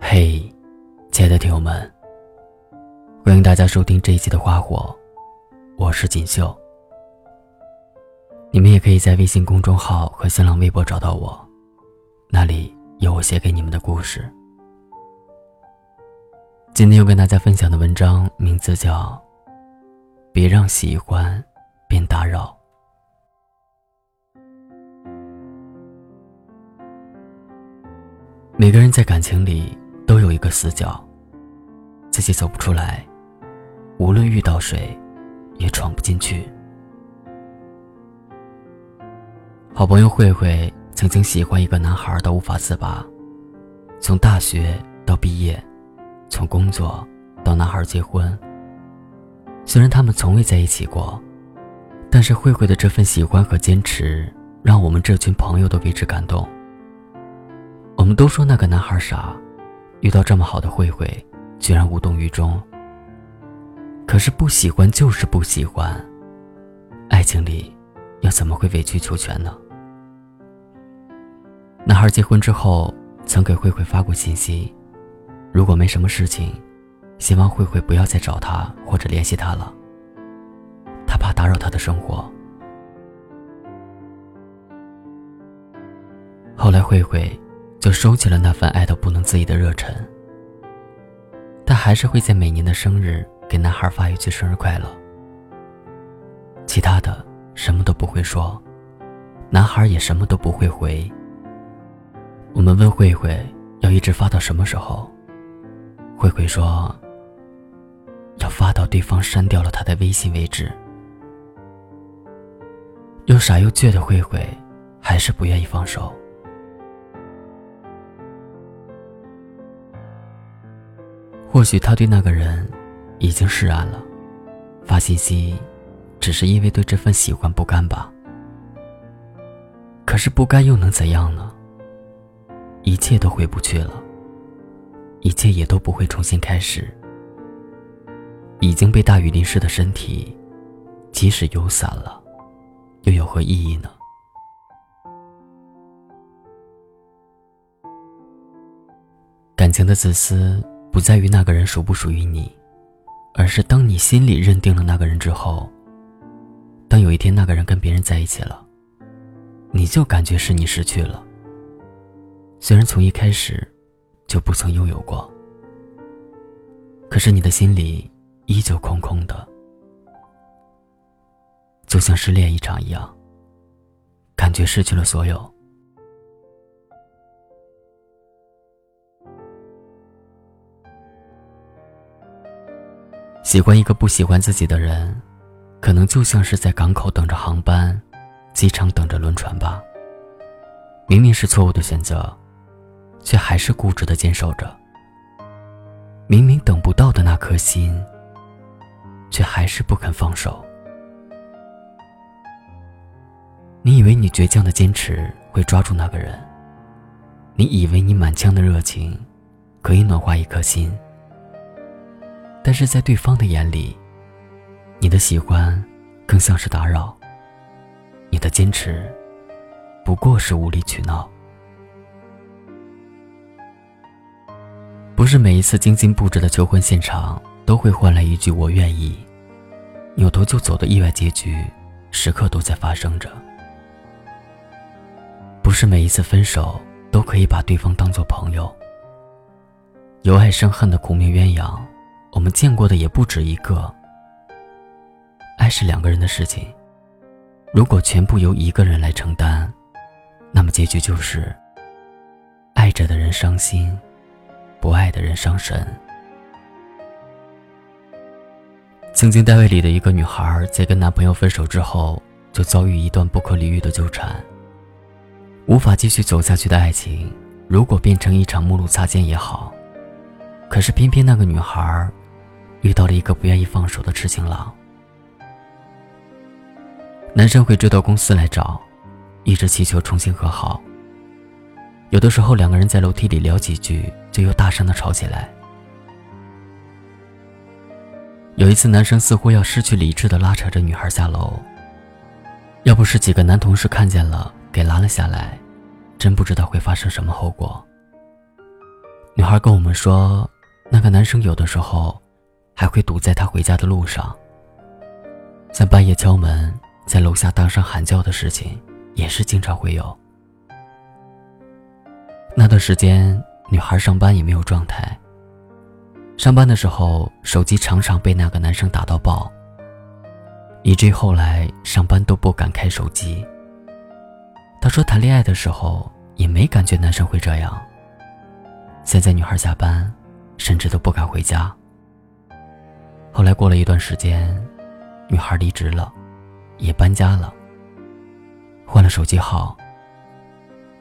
嘿，亲爱的听友们，欢迎大家收听这一期的《花火》，我是锦绣。你们也可以在微信公众号和新浪微博找到我，那里有我写给你们的故事。今天要跟大家分享的文章名字叫《别让喜欢变打扰》。每个人在感情里个死角，自己走不出来，无论遇到谁，也闯不进去。好朋友慧慧曾经喜欢一个男孩到无法自拔，从大学到毕业，从工作到男孩结婚。虽然他们从未在一起过，但是慧慧的这份喜欢和坚持，让我们这群朋友都为之感动。我们都说那个男孩傻，遇到这么好的慧慧，居然无动于衷。可是不喜欢就是不喜欢，爱情里又怎么会委曲求全呢？男孩结婚之后，曾给慧慧发过信息，如果没什么事情，希望慧慧不要再找他或者联系他了，他怕打扰他的生活。后来慧慧。就收起了那份爱到不能自已的热忱。他还是会在每年的生日给男孩发一句生日快乐。其他的什么都不会说，男孩也什么都不会回。我们问慧慧要一直发到什么时候，慧慧说要发到对方删掉了他的微信为止。又傻又倔的慧慧，还是不愿意放手。或许他对那个人已经释然了，发信息只是因为对这份喜欢不甘吧。可是不甘又能怎样呢？一切都回不去了，一切也都不会重新开始。已经被大雨淋湿的身体，即使有伞了，又有何意义呢？感情的自私。不在于那个人属不属于你，而是当你心里认定了那个人之后，当有一天那个人跟别人在一起了，你就感觉是你失去了。虽然从一开始就不曾拥有过，可是你的心里依旧空空的，就像失恋一场一样，感觉失去了所有。喜欢一个不喜欢自己的人，可能就像是在港口等着航班，机场等着轮船吧。明明是错误的选择，却还是固执的坚守着。明明等不到的那颗心，却还是不肯放手。你以为你倔强的坚持会抓住那个人，你以为你满腔的热情，可以暖化一颗心。但是在对方的眼里，你的喜欢更像是打扰，你的坚持不过是无理取闹。不是每一次精心布置的求婚现场都会换来一句“我愿意”，扭头就走的意外结局，时刻都在发生着。不是每一次分手都可以把对方当做朋友，由爱生恨的苦命鸳鸯。我们见过的也不止一个。爱是两个人的事情，如果全部由一个人来承担，那么结局就是：爱着的人伤心，不爱的人伤神。曾经单位里的一个女孩，在跟男朋友分手之后，就遭遇一段不可理喻的纠缠。无法继续走下去的爱情，如果变成一场陌路擦肩也好，可是偏偏那个女孩。遇到了一个不愿意放手的痴情郎，男生会追到公司来找，一直祈求重新和好。有的时候两个人在楼梯里聊几句，就又大声的吵起来。有一次，男生似乎要失去理智的拉扯着女孩下楼，要不是几个男同事看见了给拦了下来，真不知道会发生什么后果。女孩跟我们说，那个男生有的时候还会堵在他回家的路上，像半夜敲门，在楼下大声喊叫的事情也是经常会有。那段时间，女孩上班也没有状态。上班的时候，手机常常被那个男生打到爆，以至于后来上班都不敢开手机。她说，谈恋爱的时候也没感觉男生会这样。现在女孩下班，甚至都不敢回家。后来过了一段时间，女孩离职了，也搬家了，换了手机号，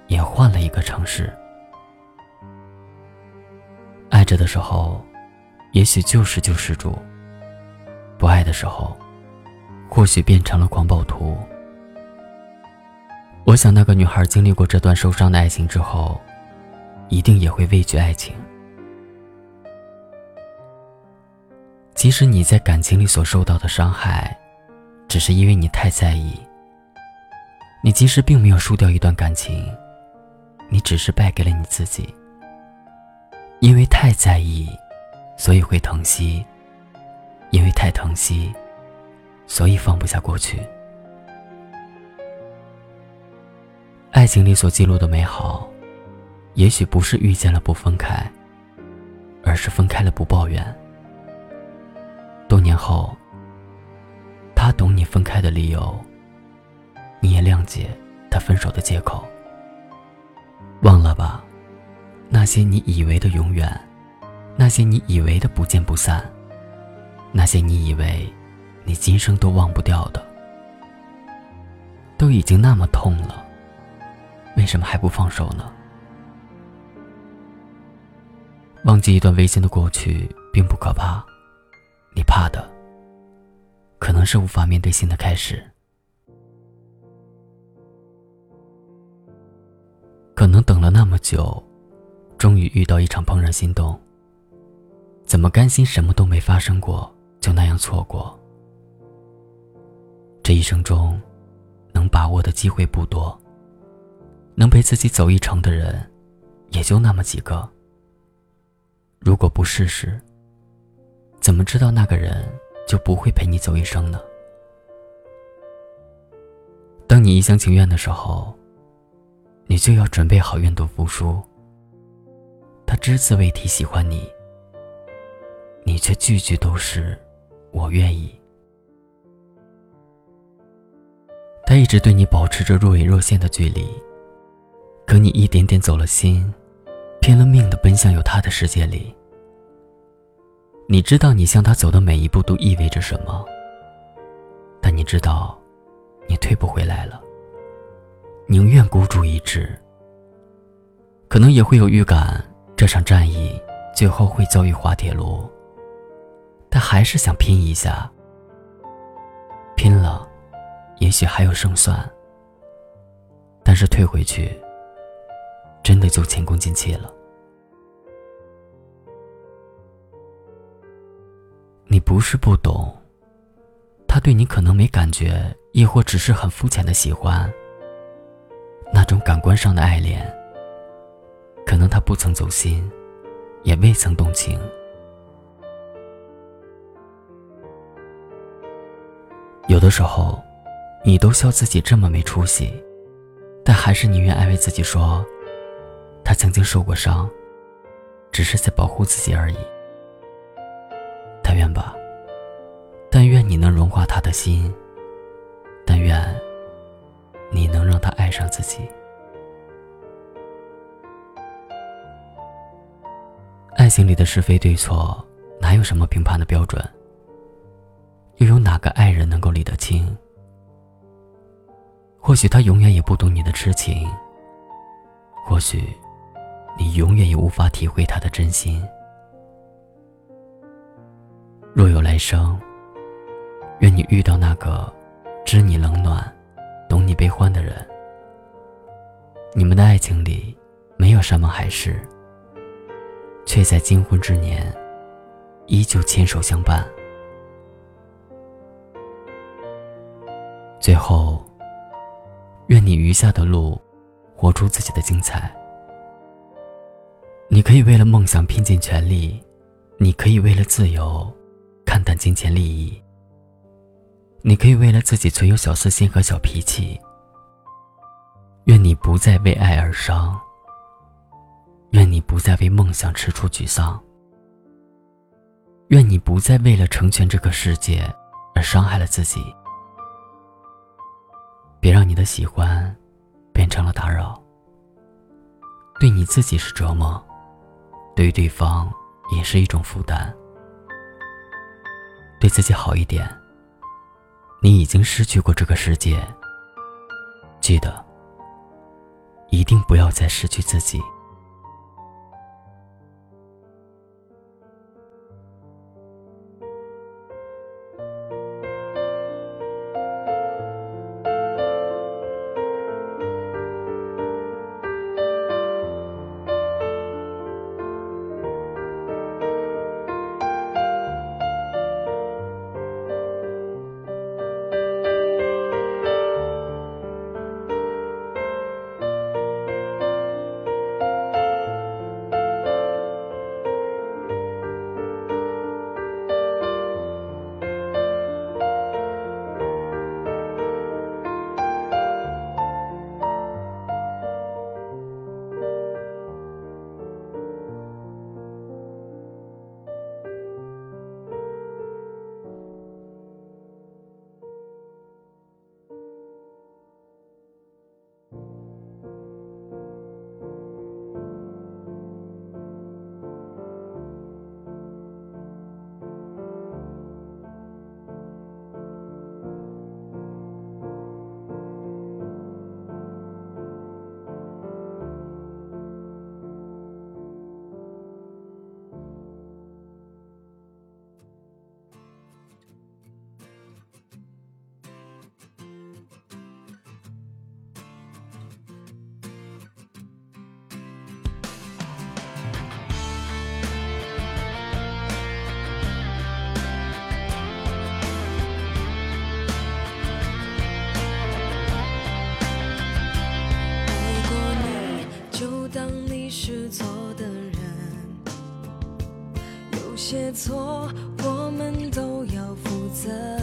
也换了一个城市。爱着的时候。也许就是救世主。不爱的时候，或许变成了狂暴徒。我想，那个女孩经历过这段受伤的爱情之后，一定也会畏惧爱情。即使你在感情里所受到的伤害，只是因为你太在意。你即使并没有输掉一段感情，你只是败给了你自己。因为太在意。所以会疼惜，因为太疼惜，所以放不下过去。爱情里所记录的美好，也许不是遇见了不分开，而是分开了不抱怨。后，他懂你分开的理由，你也谅解他分手的借口。忘了吧，那些你以为的永远。那些你以为的不见不散，那些你以为你今生都忘不掉的，都已经那么痛了，为什么还不放手呢？忘记一段违心的过去并不可怕，你怕的可能是无法面对新的开始，可能等了那么久，终于遇到一场怦然心动。怎么甘心什么都没发生过就那样错过？这一生中，能把握的机会不多。能陪自己走一程的人，也就那么几个。如果不试试，怎么知道那个人就不会陪你走一生呢？当你一厢情愿的时候，你就要准备好愿赌服输。他只字未提喜欢你。你却句句都是“我愿意”。他一直对你保持着若隐若现的距离，可你一点点走了心，拼了命的奔向有他的世界里。你知道你向他走的每一步都意味着什么，但你知道，你退不回来了。宁愿孤注一掷，可能也会有预感，这场战役最后会遭遇滑铁卢。但还是想拼一下，拼了，也许还有胜算。但是退回去，真的就前功尽弃了。你不是不懂，他对你可能没感觉，亦或只是很肤浅的喜欢。那种感官上的爱恋，可能他不曾走心，也未曾动情。有的时候，你都笑自己这么没出息，但还是宁愿安慰自己说，他曾经受过伤，只是在保护自己而已。愿吧，但愿你能融化他的心，但愿你能让他爱上自己。爱情里的是非对错，哪有什么评判的标准？又有哪个爱人能够理得清？或许他永远也不懂你的痴情，或许你永远也无法体会他的真心。若有来生，愿你遇到那个知你冷暖、懂你悲欢的人。你们的爱情里没有山盟海誓，却在金婚之年依旧牵手相伴。最后，愿你余下的路，活出自己的精彩。你可以为了梦想拼尽全力，你可以为了自由看淡金钱利益，你可以为了自己存有小私心和小脾气。愿你不再为爱而伤，愿你不再为梦想吃出沮丧，愿你不再为了成全这个世界而伤害了自己。别让你的喜欢变成了打扰，对你自己是折磨，对于对方也是一种负担。对自己好一点，你已经失去过这个世界，记得。一定不要再失去自己。些错，我们都要负责。